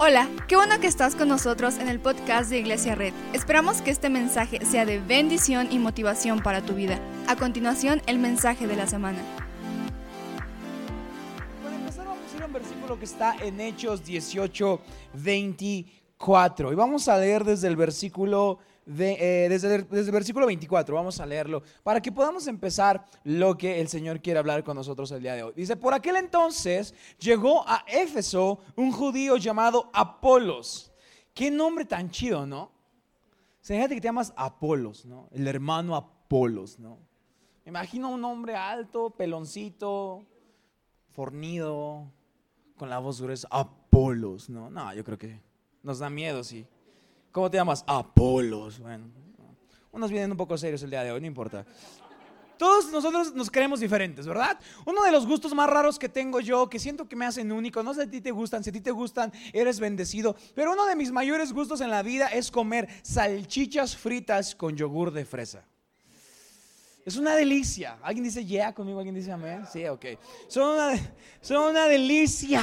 Hola, qué bueno que estás con nosotros en el podcast de Iglesia Red. Esperamos que este mensaje sea de bendición y motivación para tu vida. A continuación, el mensaje de la semana. Para empezar vamos a ir un versículo que está en Hechos 18, 24. Y vamos a leer desde el versículo de, eh, desde, el, versículo 24, vamos a leerlo, para que podamos empezar lo que el Señor quiere hablar con nosotros el día de hoy. Dice, por aquel entonces llegó a Éfeso un judío llamado Apolos. Qué nombre tan chido, ¿no? O sea, que te llamas Apolos, ¿no? El hermano Apolos, ¿no? Me imagino un hombre alto, peloncito, fornido, con la voz gruesa, Apolos, ¿no? No, yo creo que nos da miedo, sí. ¿Cómo te llamas? Apolos. Bueno, unos vienen un poco serios el día de hoy, no importa. Todos nosotros nos creemos diferentes, ¿verdad? Uno de los gustos más raros que tengo yo, que siento que me hacen único, no sé si a ti te gustan, si a ti te gustan, eres bendecido, pero uno de mis mayores gustos en la vida es comer salchichas fritas con yogur de fresa. Es una delicia. ¿Alguien dice yeah conmigo? ¿Alguien dice amén? Sí, ok. Son una, son una delicia.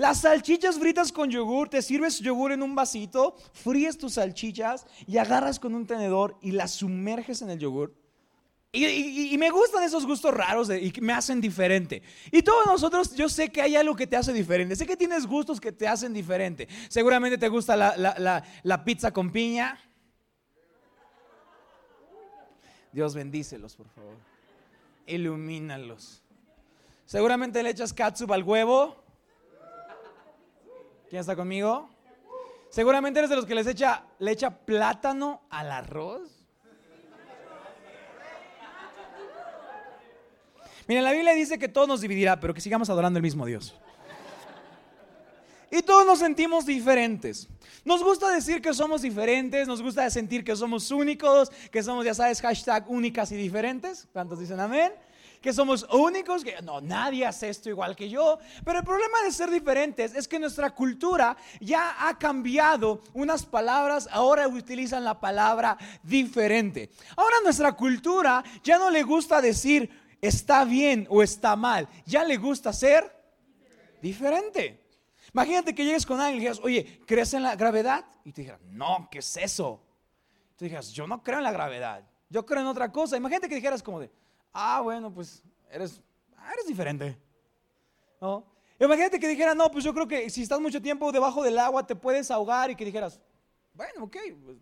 Las salchichas fritas con yogur, te sirves yogur en un vasito, fríes tus salchichas y agarras con un tenedor y las sumerges en el yogur. Y, me gustan esos gustos raros y que me hacen diferente. Y todos nosotros, yo sé que hay algo que te hace diferente. Sé que tienes gustos que te hacen diferente. Seguramente te gusta la, la pizza con piña. Dios bendícelos, por favor. Ilumínalos. Seguramente le echas katsup al huevo. ¿Quién está conmigo? Seguramente eres de los que les echa, le plátano al arroz. Mira, la Biblia dice que todo nos dividirá, pero que sigamos adorando el mismo Dios. Y todos nos sentimos diferentes. Nos gusta decir que somos diferentes, nos gusta sentir que somos únicos, que somos, ya sabes, hashtag únicas y diferentes. ¿Cuántos dicen amén? Que somos únicos, que no, nadie hace esto igual que yo. Pero el problema de ser diferentes es que nuestra cultura ya ha cambiado unas palabras, ahora utilizan la palabra diferente. Ahora nuestra cultura ya no le gusta decir está bien o está mal, ya le gusta ser diferente. Imagínate que llegues con alguien y digas, oye, ¿crees en la gravedad? Y te dijeras, no, ¿qué es eso? Tú dijeras, yo no creo en la gravedad, yo creo en otra cosa. Imagínate que dijeras como de, ah, bueno, pues eres, ah, eres diferente. ¿No? Imagínate que dijera, no, pues yo creo que si estás mucho tiempo debajo del agua te puedes ahogar y que dijeras, bueno, ok, pues,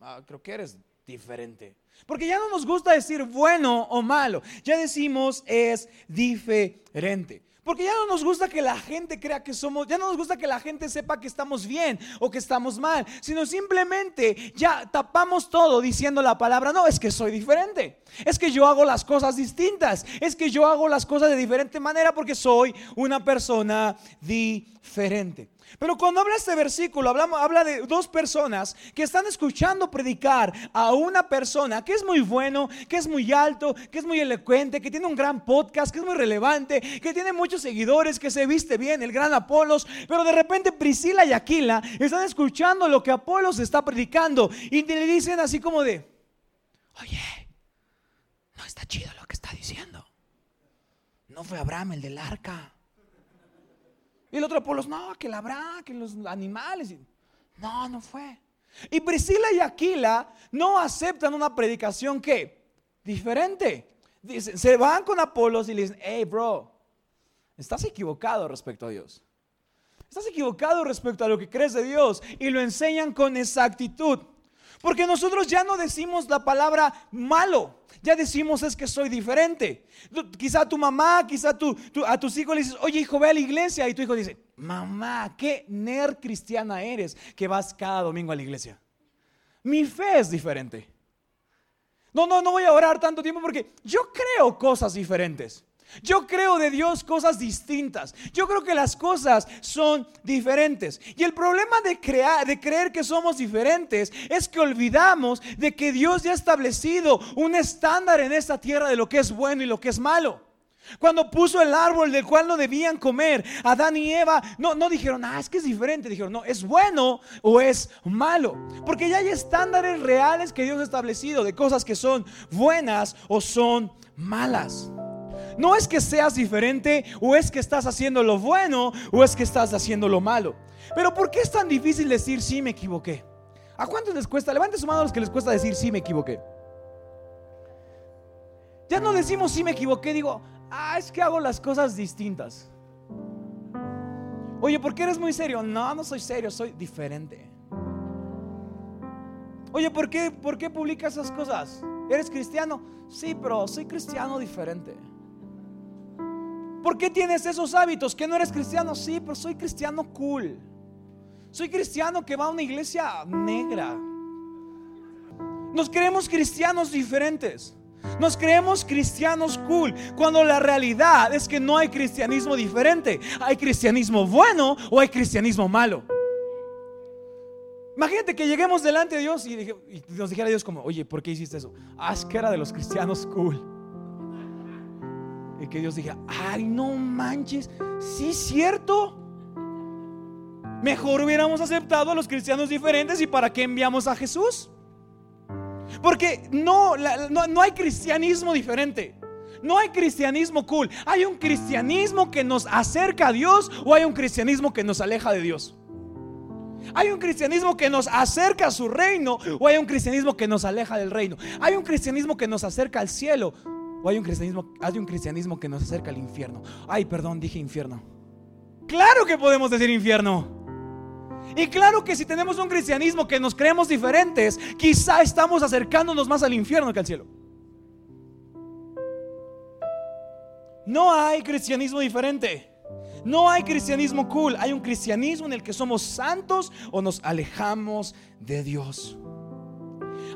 ah, creo que eres diferente. Porque ya no nos gusta decir bueno o malo, ya decimos es diferente. Porque ya no nos gusta que la gente crea que somos, ya no nos gusta que la gente sepa que estamos bien o que estamos mal, sino simplemente ya tapamos todo diciendo la palabra, no, es que soy diferente, es que yo hago las cosas distintas, es que yo hago las cosas de diferente manera porque soy una persona diferente. Pero cuando habla este versículo, habla de dos personas que están escuchando predicar a una persona que es muy bueno, que es muy alto, que es muy elocuente, que tiene un gran podcast, que es muy relevante, que tiene muchos seguidores, que se viste bien, el gran Apolos. Pero de repente Priscila y Aquila están escuchando lo que Apolos está predicando y le dicen así como de, oye, no está chido lo que está diciendo. No fue Abraham el del arca. Y el otro Apolos, no, que la habrá, que los animales. No, no fue. Y Priscila y Aquila no aceptan una predicación que diferente. Dicen, se van con Apolos y le dicen, hey, bro, estás equivocado respecto a Dios. Estás equivocado respecto a lo que crees de Dios. Y lo enseñan con exactitud. Porque nosotros ya no decimos la palabra malo, ya decimos es que soy diferente. Quizá tu mamá, quizá tu, a tus hijos le dices, oye hijo, ve a la iglesia. Y tu hijo dice, mamá, qué nerd cristiana eres que vas cada domingo a la iglesia. Mi fe es diferente. No, no, no voy a orar tanto tiempo porque yo creo cosas diferentes. Yo creo de Dios cosas distintas. Yo creo que las cosas son diferentes. Y el problema de, crear, de creer que somos diferentes es que olvidamos de que Dios ya ha establecido un estándar en esta tierra de lo que es bueno y lo que es malo. Cuando puso el árbol del cual no debían comer, Adán y Eva no, no dijeron, ah, es que es diferente. Dijeron, no, es bueno o es malo. Porque ya hay estándares reales que Dios ha establecido de cosas que son buenas o son malas. No es que seas diferente o es que estás haciendo lo bueno o es que estás haciendo lo malo. Pero ¿por qué es tan difícil decir sí me equivoqué? ¿A cuántos les cuesta? Levante su mano a los que les cuesta decir sí me equivoqué. Ya no decimos sí me equivoqué, digo, ah, es que hago las cosas distintas. Oye, ¿por qué eres muy serio? No, no soy serio, soy diferente. Oye, ¿por qué, ¿por qué publicas esas cosas? ¿Eres cristiano? Sí, pero soy cristiano diferente. ¿Por qué tienes esos hábitos? ¿Que no eres cristiano? Sí, pero soy cristiano cool. Soy cristiano que va a una iglesia negra. Nos creemos cristianos diferentes. Nos creemos cristianos cool, cuando la realidad es que no hay cristianismo diferente. Hay cristianismo bueno o hay cristianismo malo. Imagínate que lleguemos delante de Dios y, nos dijera Dios como, oye, ¿por qué hiciste eso? Ah, que era de los cristianos cool. Y que Dios dijera, ay, no manches, sí, cierto. Mejor hubiéramos aceptado a los cristianos diferentes y para qué enviamos a Jesús. Porque no, no, hay cristianismo diferente. No hay cristianismo cool. Hay un cristianismo que nos acerca a Dios o hay un cristianismo que nos aleja de Dios. Hay un cristianismo que nos acerca a su reino o hay un cristianismo que nos aleja del reino. Hay un cristianismo que nos acerca al cielo o hay un cristianismo, hay un cristianismo que nos acerca al infierno. Ay, perdón, dije infierno. Claro que podemos decir infierno. Y claro que si tenemos un cristianismo que nos creemos diferentes, quizá estamos acercándonos más al infierno que al cielo. No hay cristianismo diferente. No hay cristianismo cool. Hay un cristianismo en el que somos santos o nos alejamos de Dios.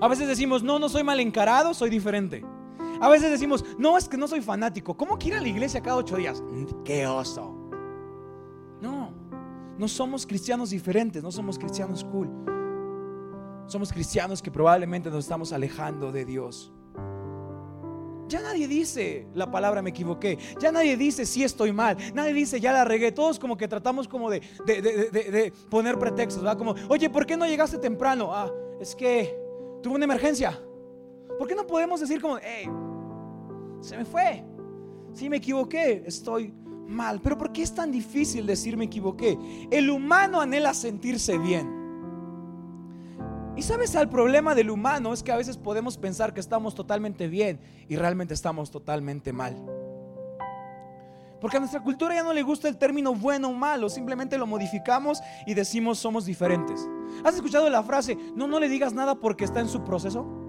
A veces decimos, no, no soy mal encarado, soy diferente. A veces decimos, no, es que no soy fanático. ¿Cómo quiero ir a la iglesia cada ocho días? ¡Qué oso! No somos cristianos diferentes, no somos cristianos cool. Somos cristianos que probablemente nos estamos alejando de Dios. Ya nadie dice la palabra me equivoqué. Ya nadie dice si estoy mal. Nadie dice ya la regué. Todos como que tratamos como de, de, poner pretextos. ¿verdad? Como, oye, ¿por qué no llegaste temprano? Ah, es que tuve una emergencia. ¿Por qué no podemos decir como, hey, se me fue? Si me equivoqué, estoy mal. Pero ¿por qué es tan difícil decir me equivoqué? El humano anhela sentirse bien. Y sabes, el problema del humano es que a veces podemos pensar que estamos totalmente bien y realmente estamos totalmente mal. Porque a nuestra cultura ya no le gusta el término bueno o malo, simplemente lo modificamos y decimos somos diferentes. ¿Has escuchado la frase, no, no le digas nada porque está en su proceso?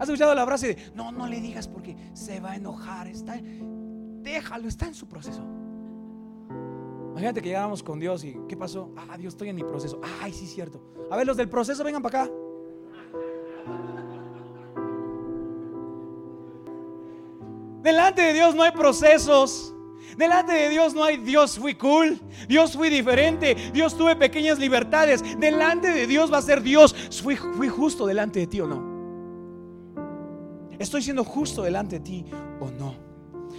¿Has escuchado la frase de, no, no le digas porque se va a enojar? Está, déjalo, está en su proceso. Imagínate que llegáramos con Dios y ¿qué pasó? Ah, Dios, estoy en mi proceso. Ay, sí, cierto. A ver, los del proceso, vengan para acá. Delante de Dios no hay procesos. Delante de Dios no hay Dios fui cool, Dios fui diferente, Dios tuve pequeñas libertades. Delante de Dios va a ser Dios, fui, fui justo delante de ti o no. ¿Estoy siendo justo delante de ti o no?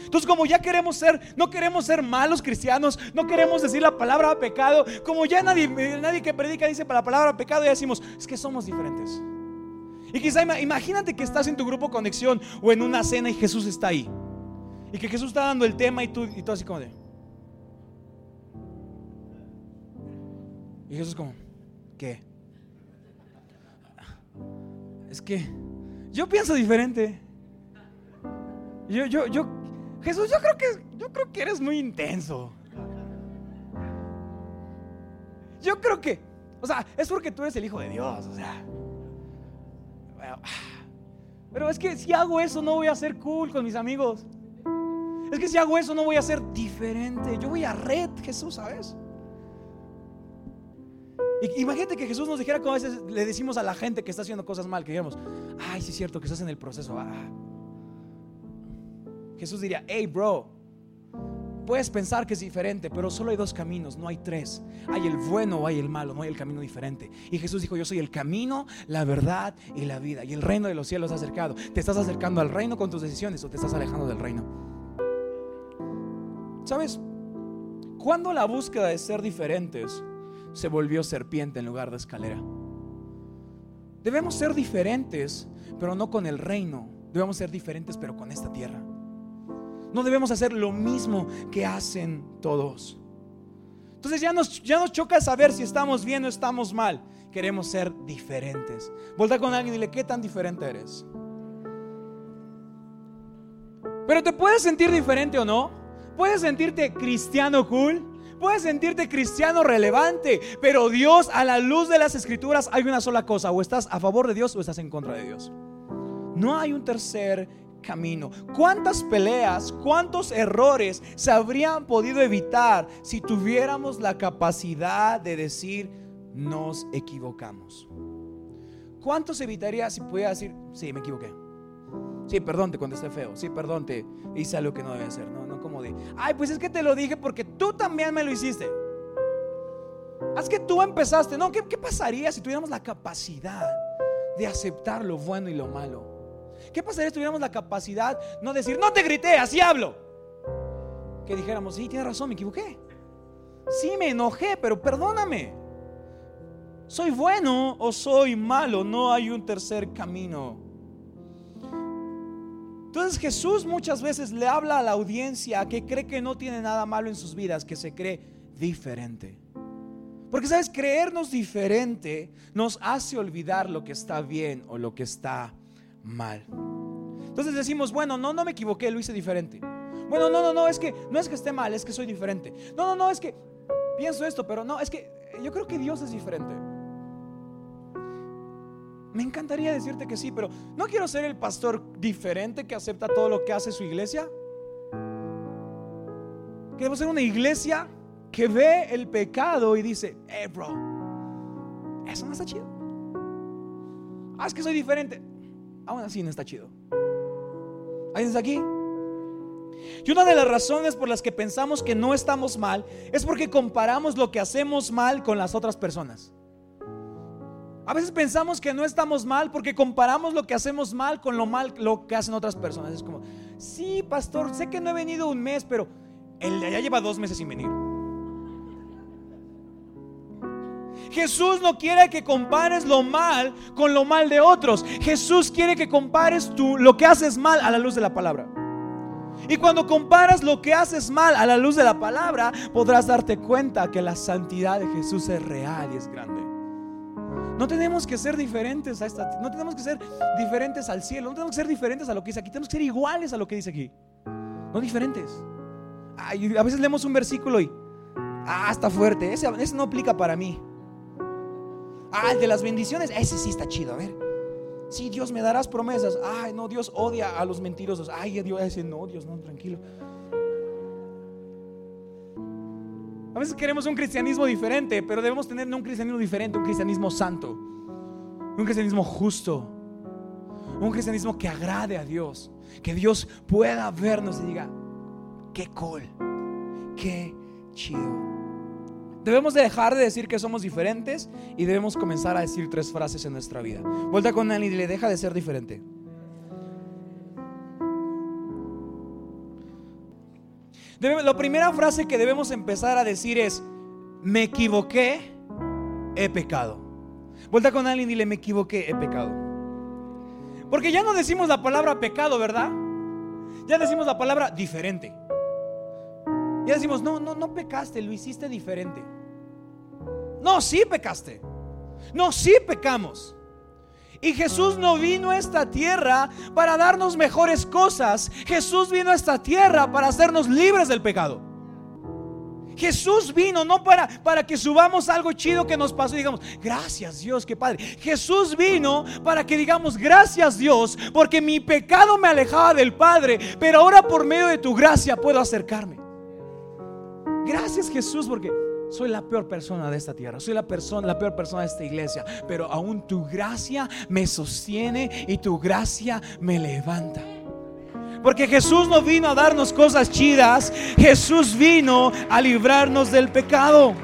Entonces, como ya queremos ser, no queremos ser malos cristianos, no queremos decir la palabra pecado, como ya nadie, nadie que predica dice la palabra pecado, ya decimos, es que somos diferentes. Y quizá imagínate que estás en tu grupo conexión o en una cena y Jesús está ahí. Y que Jesús está dando el tema y tú, y tú así como de... Y Jesús como, ¿qué? Es que yo pienso diferente. Yo, yo, yo, Jesús, yo creo que, yo creo que eres muy intenso. Yo creo que, o sea, es porque tú eres el hijo de Dios, o sea. Pero es que si hago eso no voy a ser cool con mis amigos. Es que si hago eso no voy a ser diferente. Yo voy a red, Jesús, ¿sabes? Imagínate que Jesús nos dijera como a veces le decimos a la gente que está haciendo cosas mal, que digamos, ay, sí es cierto que estás en el proceso. Ah. Jesús diría, hey, bro, puedes pensar que es diferente, pero solo hay dos caminos, no hay tres. Hay el bueno o hay el malo, no hay el camino diferente. Y Jesús dijo, yo soy el camino, la verdad y la vida. Y el reino de los cielos ha acercado. ¿Te estás acercando al reino con tus decisiones o te estás alejando del reino? ¿Sabes? Cuando la búsqueda de ser diferentes se volvió serpiente en lugar de escalera. Debemos ser diferentes, pero no con el reino, Debemos ser diferentes, pero con esta tierra. No debemos hacer lo mismo que hacen todos. Entonces ya nos, ya nos choca saber si estamos bien o estamos mal. Queremos ser diferentes. Volta con alguien y dile, ¿qué tan diferente eres? Pero te puedes sentir diferente o no. Puedes sentirte cristiano cool. Puedes sentirte cristiano relevante. Pero Dios, a la luz de las escrituras, hay una sola cosa. O estás a favor de Dios o estás en contra de Dios. No hay un tercer camino. ¿Cuántas peleas, cuántos errores se habrían podido evitar si tuviéramos la capacidad de decir nos equivocamos? ¿Cuántos evitaría si pudiera decir, sí, me equivoqué? Sí, perdón, te contesté feo. Sí, perdón, te hice algo que no debe hacer. No ay, pues es que te lo dije porque tú también me lo hiciste. Es que tú empezaste. No, ¿qué, qué pasaría si tuviéramos la capacidad de aceptar lo bueno y lo malo? ¿Qué pasaría si tuviéramos la capacidad no decir, no te grité, así hablo? Que dijéramos, sí, tienes razón, me equivoqué. Sí, me enojé, pero perdóname. ¿Soy bueno o soy malo? No hay un tercer camino. Entonces Jesús muchas veces le habla a la audiencia que cree que no tiene nada malo en sus vidas, que se cree diferente. Porque sabes, creernos diferente nos hace olvidar lo que está bien o lo que está mal. Entonces decimos, bueno, no, no me equivoqué, lo hice diferente. Bueno, no, no, no, es que no es que esté mal, es que soy diferente. No, no, no, es que pienso esto, pero no, es que yo creo que Dios es diferente. Me encantaría decirte que sí, pero no quiero ser el pastor diferente que acepta todo lo que hace su iglesia. Queremos ser una iglesia que ve el pecado y dice, eh, bro, eso no está chido. Ah, es que soy diferente aún así no está chido. ¿Alguien está aquí? Y una de las razones por las que pensamos que no estamos mal es porque comparamos lo que hacemos mal con las otras personas. A veces pensamos que no estamos mal porque comparamos lo que hacemos mal con lo mal lo que hacen otras personas. Es como, sí, pastor, sé que no he venido un mes, pero el de allá lleva dos meses sin venir. Jesús no quiere que compares lo mal con lo mal de otros. Jesús quiere que compares tú lo que haces mal a la luz de la palabra. Y cuando comparas lo que haces mal a la luz de la palabra, podrás darte cuenta que la santidad de Jesús es real y es grande. No tenemos que ser diferentes a esta, no tenemos que ser diferentes al cielo, no tenemos que ser diferentes a lo que dice aquí, tenemos que ser iguales a lo que dice aquí. No diferentes. a veces leemos un versículo y, ah, está fuerte, ese, ese no aplica para mí. Ah, el de las bendiciones, ese sí está chido, a ver. Sí, Dios me darás promesas. Ay, no, Dios odia a los mentirosos. Ay, Dios ese no, Dios no, tranquilo. A veces queremos un cristianismo diferente, pero debemos tener un cristianismo diferente, un cristianismo santo, un cristianismo justo, un cristianismo que agrade a Dios, que Dios pueda vernos y diga, qué cool, qué chido. Debemos dejar de decir que somos diferentes y debemos comenzar a decir tres frases en nuestra vida. Vuelta con él y le deja de ser diferente. La primera frase que debemos empezar a decir es, me equivoqué, he pecado. Vuelta con alguien y dile, me equivoqué, he pecado. Porque ya no decimos la palabra pecado, ¿verdad? Ya decimos la palabra diferente. Ya decimos, no, no, no pecaste, lo hiciste diferente. No, sí pecaste. No, sí pecamos. Y Jesús no vino a esta tierra para darnos mejores cosas. Jesús vino a esta tierra para hacernos libres del pecado. Jesús vino no para, para que subamos algo chido que nos pasó y digamos, gracias Dios, qué padre. Jesús vino para que digamos, gracias Dios, porque mi pecado me alejaba del Padre, pero ahora por medio de tu gracia puedo acercarme. Gracias Jesús porque soy la peor persona de esta tierra, soy la persona, la peor persona de esta iglesia, pero aún tu gracia me sostiene y tu gracia me levanta. Porque Jesús no vino a darnos cosas chidas, Jesús vino a librarnos del pecado.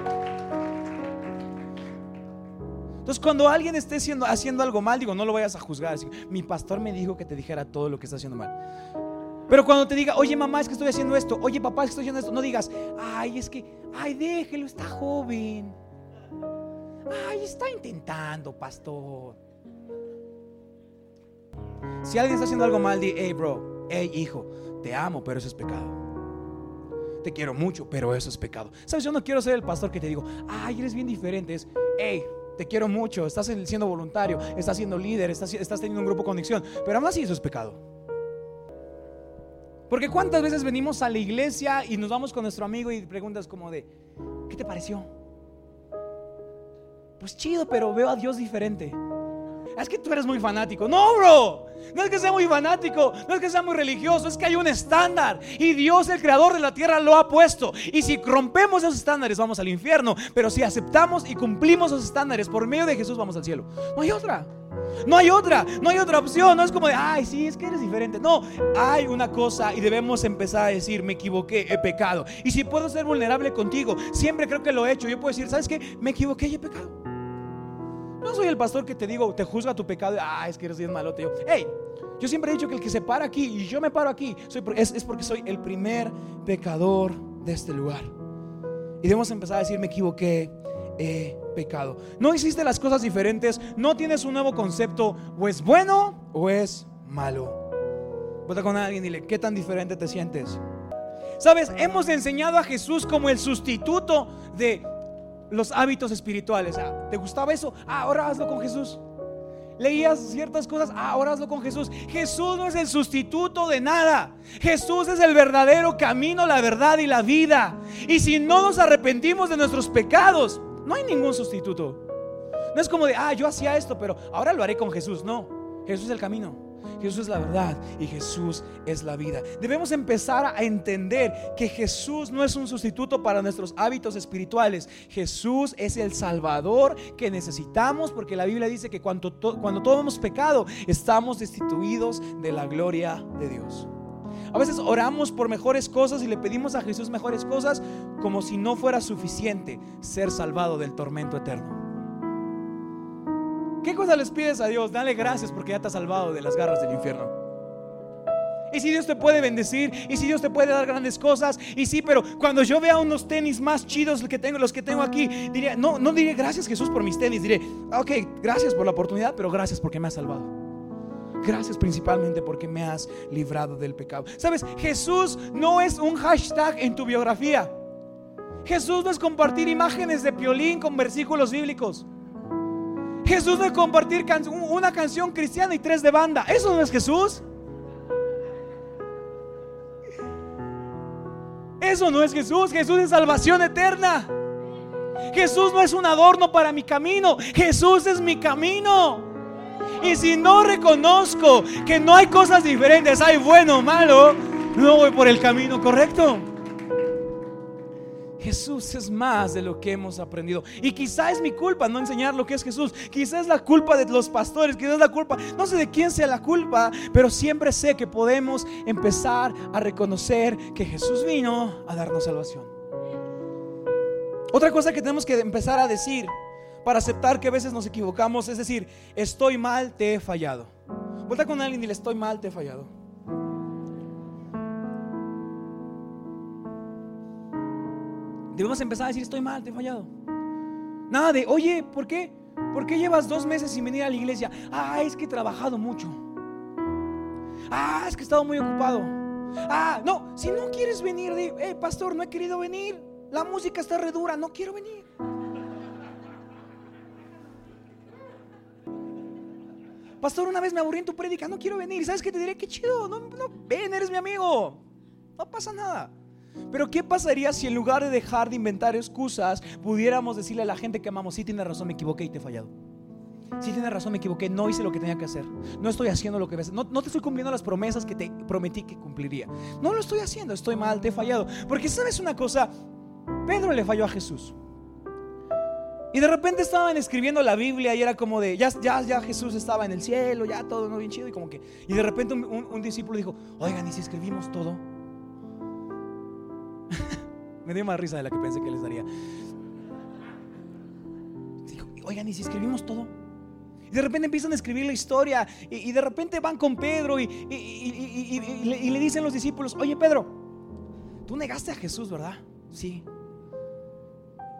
Entonces, cuando alguien esté haciendo, haciendo algo mal, digo, no lo vayas a juzgar. Mi pastor me dijo que te dijera todo lo que está haciendo mal. Pero cuando te diga, oye mamá, es que estoy haciendo esto, oye papá, es que estoy haciendo esto, no digas, ay, es que, ay, déjelo, está joven. Ay, está intentando, pastor. Si alguien está haciendo algo mal, di, hey bro, hey hijo, te amo, pero eso es pecado. Te quiero mucho, pero eso es pecado. Sabes, yo no quiero ser el pastor que te digo, ay, eres bien diferente. Es, hey, te quiero mucho, estás siendo voluntario, estás siendo líder, estás, teniendo un grupo de conexión, pero aún así eso es pecado. Porque cuántas veces venimos a la iglesia y nos vamos con nuestro amigo y preguntas como de, ¿qué te pareció? Pues chido, pero veo a Dios diferente. Es que tú eres muy fanático. No, bro. No es que sea muy fanático, no es que sea muy religioso, es que hay un estándar. Y Dios, el creador de la tierra, lo ha puesto. Y si rompemos esos estándares, vamos al infierno. Pero si aceptamos y cumplimos esos estándares por medio de Jesús, vamos al cielo. No hay otra. No hay otra, no hay otra opción. No es como de, ay, sí, es que eres diferente. No, hay una cosa y debemos empezar a decir, me equivoqué, he pecado. Y si puedo ser vulnerable contigo, siempre creo que lo he hecho. Yo puedo decir, ¿sabes qué? Me equivoqué y he pecado. No soy el pastor que te digo, te juzga tu pecado. Ah, es que eres bien malote. Yo, hey, yo siempre he dicho que el que se para aquí y yo me paro aquí es, es porque soy el primer pecador de este lugar. Y debemos empezar a decir, me equivoqué, he pecado. No hiciste las cosas diferentes, no tienes un nuevo concepto, o es bueno o es malo. Vota con alguien y dile, ¿qué tan diferente te sientes? Sabes, hemos enseñado a Jesús como el sustituto de los hábitos espirituales. Ah, ¿Te gustaba eso? Ah, ahora hazlo con Jesús. Leías ciertas cosas, ah, ahora hazlo con Jesús. Jesús no es el sustituto de nada. Jesús es el verdadero camino, la verdad y la vida. Y si no nos arrepentimos de nuestros pecados, no hay ningún sustituto. No es como de, ah, yo hacía esto, pero ahora lo haré con Jesús. No, Jesús es el camino. Jesús es la verdad y Jesús es la vida. Debemos empezar a entender que Jesús no es un sustituto para nuestros hábitos espirituales. Jesús es el Salvador que necesitamos porque la Biblia dice que cuando, cuando todos hemos pecado estamos destituidos de la gloria de Dios. A veces oramos por mejores cosas y le pedimos a Jesús mejores cosas como si no fuera suficiente ser salvado del tormento eterno. ¿Qué cosa les pides a Dios? Dale gracias porque ya te ha salvado de las garras del infierno. Y si Dios te puede bendecir, y si Dios te puede dar grandes cosas, y sí, pero cuando yo vea unos tenis más chidos que tengo, los que tengo aquí, diría, no, no diré gracias Jesús por mis tenis, diré, ok, gracias por la oportunidad, pero gracias porque me has salvado. Gracias principalmente porque me has librado del pecado. Sabes, Jesús no es un hashtag en tu biografía. Jesús no es compartir imágenes de piolín con versículos bíblicos. Jesús no es compartir una canción cristiana y tres de banda. Eso no es Jesús. Eso no es Jesús. Jesús es salvación eterna. Jesús no es un adorno para mi camino. Jesús es mi camino. Y si no reconozco que no hay cosas diferentes, hay bueno o malo, no voy por el camino correcto. Jesús es más de lo que hemos aprendido. Y quizá es mi culpa no enseñar lo que es Jesús. Quizá es la culpa de los pastores, quizá es la culpa, no sé de quién sea la culpa, pero siempre sé que podemos empezar a reconocer que Jesús vino a darnos salvación. Otra cosa que tenemos que empezar a decir para aceptar que a veces nos equivocamos es decir, estoy mal, te he fallado. Vuelta con alguien y le estoy mal, te he fallado. Debemos empezar a decir, estoy mal, te he fallado. Nada de, oye, ¿por qué? ¿Por qué llevas dos meses sin venir a la iglesia? Ah, es que he trabajado mucho. Ah, es que he estado muy ocupado. Ah, no, si no quieres venir, di, hey, pastor, no he querido venir. La música está redura, no quiero venir. Pastor, una vez me aburrí en tu prédica, no quiero venir. ¿Sabes qué te diré? Qué chido, no, no, ven, eres mi amigo. No pasa nada. Pero ¿qué pasaría si en lugar de dejar de inventar excusas, pudiéramos decirle a la gente que amamos, sí tiene razón, me equivoqué y te he fallado? Sí tiene razón, me equivoqué, no hice lo que tenía que hacer. No estoy haciendo lo que no, no te estoy cumpliendo las promesas que te prometí que cumpliría. No lo estoy haciendo, estoy mal, te he fallado. Porque sabes una cosa, Pedro le falló a Jesús. Y de repente estaban escribiendo la Biblia y era como de, ya, ya, ya Jesús estaba en el cielo, ya todo no bien chido y como que, y de repente un, discípulo dijo, oigan, ¿y si escribimos todo? Me dio más risa de la que pensé que les daría. Dijo, oigan, ¿y si escribimos todo? Y de repente empiezan a escribir la historia y, de repente van con Pedro y, y, le dicen los discípulos, oye Pedro, tú negaste a Jesús, ¿verdad? Sí.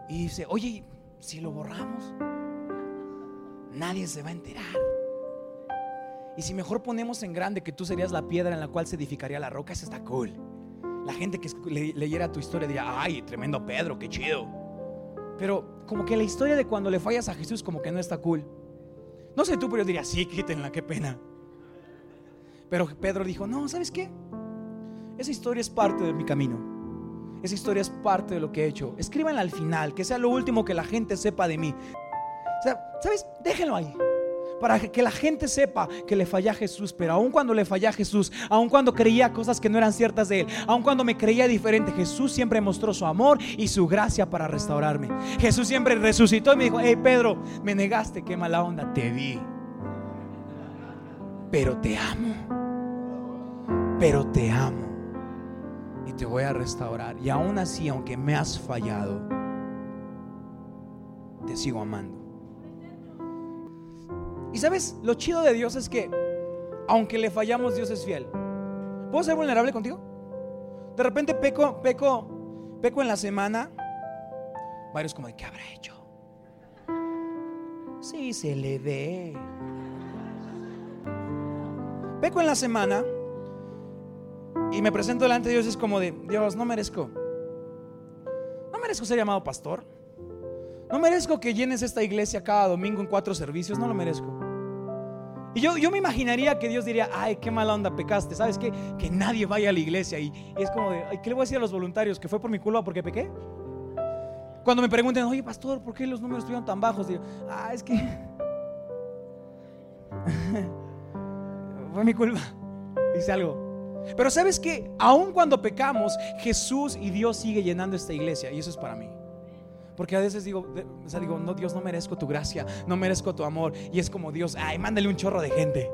Y dice, oye, si lo borramos, nadie se va a enterar. Y si mejor ponemos en grande que tú serías la piedra en la cual se edificaría la roca, eso está cool. La gente que leyera tu historia diría, ay, tremendo Pedro, qué chido. Pero como que la historia de cuando le fallas a Jesús como que no está cool. No sé tú, pero yo diría, sí, quítenla, qué pena. Pero Pedro dijo, no, ¿sabes qué? Esa historia es parte de mi camino. Esa historia es parte de lo que he hecho. Escríbanla al final, que sea lo último que la gente sepa de mí. O sea, ¿sabes? Déjenlo ahí para que la gente sepa que le falla a Jesús, pero aun cuando le falla a Jesús, aun cuando creía cosas que no eran ciertas de él, aun cuando me creía diferente, Jesús siempre mostró su amor y su gracia para restaurarme. Jesús siempre resucitó y me dijo, hey Pedro, me negaste, qué mala onda, te vi. Pero te amo. Pero te amo. Y te voy a restaurar. Y aún así, aunque me has fallado, te sigo amando. Y sabes, lo chido de Dios es que, aunque le fallamos, Dios es fiel. ¿Puedo ser vulnerable contigo? De repente peco, peco, peco en la semana. Varios como, ¿qué habrá hecho? Sí, se le ve. Peco en la semana y me presento delante de Dios. Es como de, Dios, no merezco. No merezco ser llamado pastor. No merezco que llenes esta iglesia cada domingo en cuatro servicios, no lo merezco. Y yo, yo me imaginaría que Dios diría, ay, qué mala onda pecaste, ¿sabes qué? Que nadie vaya a la iglesia. Y, es como de, ay, ¿qué le voy a decir a los voluntarios? ¿Que fue por mi culpa porque pequé? Cuando me pregunten, oye, pastor, ¿por qué los números estuvieron tan bajos? Digo, ah, es que fue mi culpa. Dice algo. Pero sabes que aun cuando pecamos, Jesús y Dios sigue llenando esta iglesia. Y eso es para mí. Porque a veces digo, digo, no, Dios, no merezco tu gracia, no merezco tu amor. Y es como Dios, ay, mándale un chorro de gente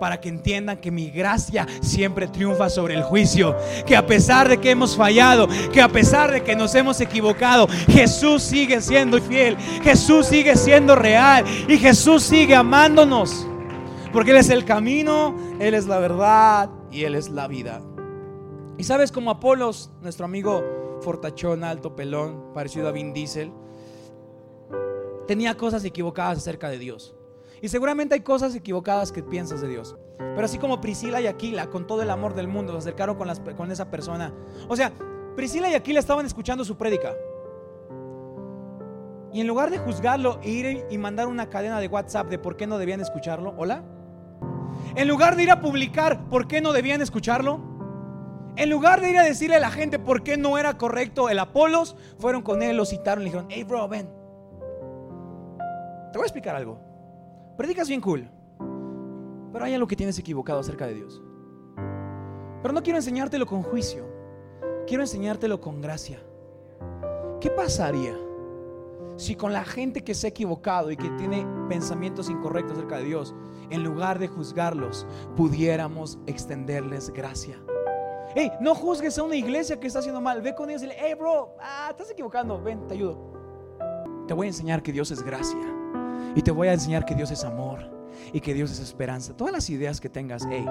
para que entiendan que mi gracia siempre triunfa sobre el juicio. Que a pesar de que hemos fallado, que a pesar de que nos hemos equivocado, Jesús sigue siendo fiel, Jesús sigue siendo real y Jesús sigue amándonos. Porque Él es el camino, Él es la verdad y Él es la vida. Y sabes como Apolos, nuestro amigo fortachón, alto, pelón, parecido a Vin Diesel, tenía cosas equivocadas acerca de Dios. Y seguramente hay cosas equivocadas que piensas de Dios. Pero así como Priscila y Aquila, con todo el amor del mundo, se acercaron con, esa persona. O sea, Priscila y Aquila estaban escuchando su prédica. Y en lugar de juzgarlo, ir y mandar una cadena de WhatsApp de por qué no debían escucharlo, hola. En lugar de ir a publicar por qué no debían escucharlo, en lugar de ir a decirle a la gente por qué no era correcto el Apolos, fueron con él, lo citaron le dijeron, hey bro, ven. Te voy a explicar algo. Predicas bien cool, pero hay algo que tienes equivocado acerca de Dios. Pero no quiero enseñártelo con juicio, quiero enseñártelo con gracia. ¿Qué pasaría si con la gente que se ha equivocado y que tiene pensamientos incorrectos acerca de Dios, en lugar de juzgarlos, pudiéramos extenderles gracia? Hey, no juzgues a una iglesia que está haciendo mal. Ve con ellos y dile, hey, bro, ah, estás equivocando. Ven, te ayudo. Te voy a enseñar que Dios es gracia. Y te voy a enseñar que Dios es amor. Y que Dios es esperanza. Todas las ideas que tengas, hey.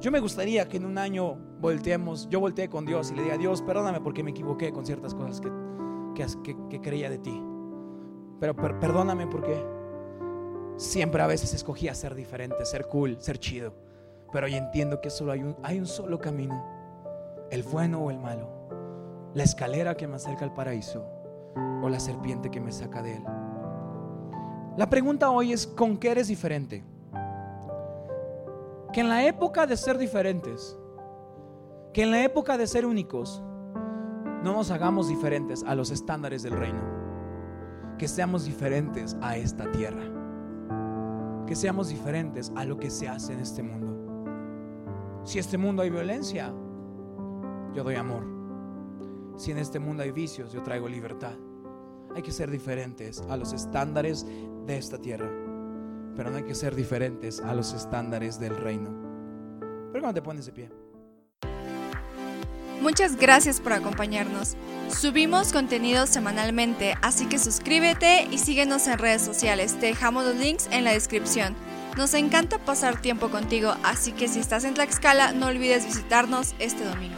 Yo me gustaría que en un año volteemos, yo volteé con Dios y le diga, Dios, perdóname porque me equivoqué con ciertas cosas que, que, creía de ti. Pero perdóname porque siempre a veces escogía ser diferente, ser cool, ser chido. Pero hoy entiendo que solo hay un, hay un solo camino, el bueno o el malo, la escalera que me acerca al paraíso o la serpiente que me saca de él. La pregunta hoy es, ¿con qué eres diferente? Que en la época de ser diferentes, que en la época de ser únicos, no nos hagamos diferentes a los estándares del reino, que seamos diferentes a esta tierra, que seamos diferentes a lo que se hace en este mundo. Si en este mundo hay violencia, yo doy amor. Si en este mundo hay vicios, yo traigo libertad. Hay que ser diferentes a los estándares de esta tierra, pero no hay que ser diferentes a los estándares del reino. Pero cuando te pones de pie. Muchas gracias por acompañarnos. Subimos contenido semanalmente, así que suscríbete y síguenos en redes sociales. Te dejamos los links en la descripción. Nos encanta pasar tiempo contigo, así que si estás en Tlaxcala no olvides visitarnos este domingo.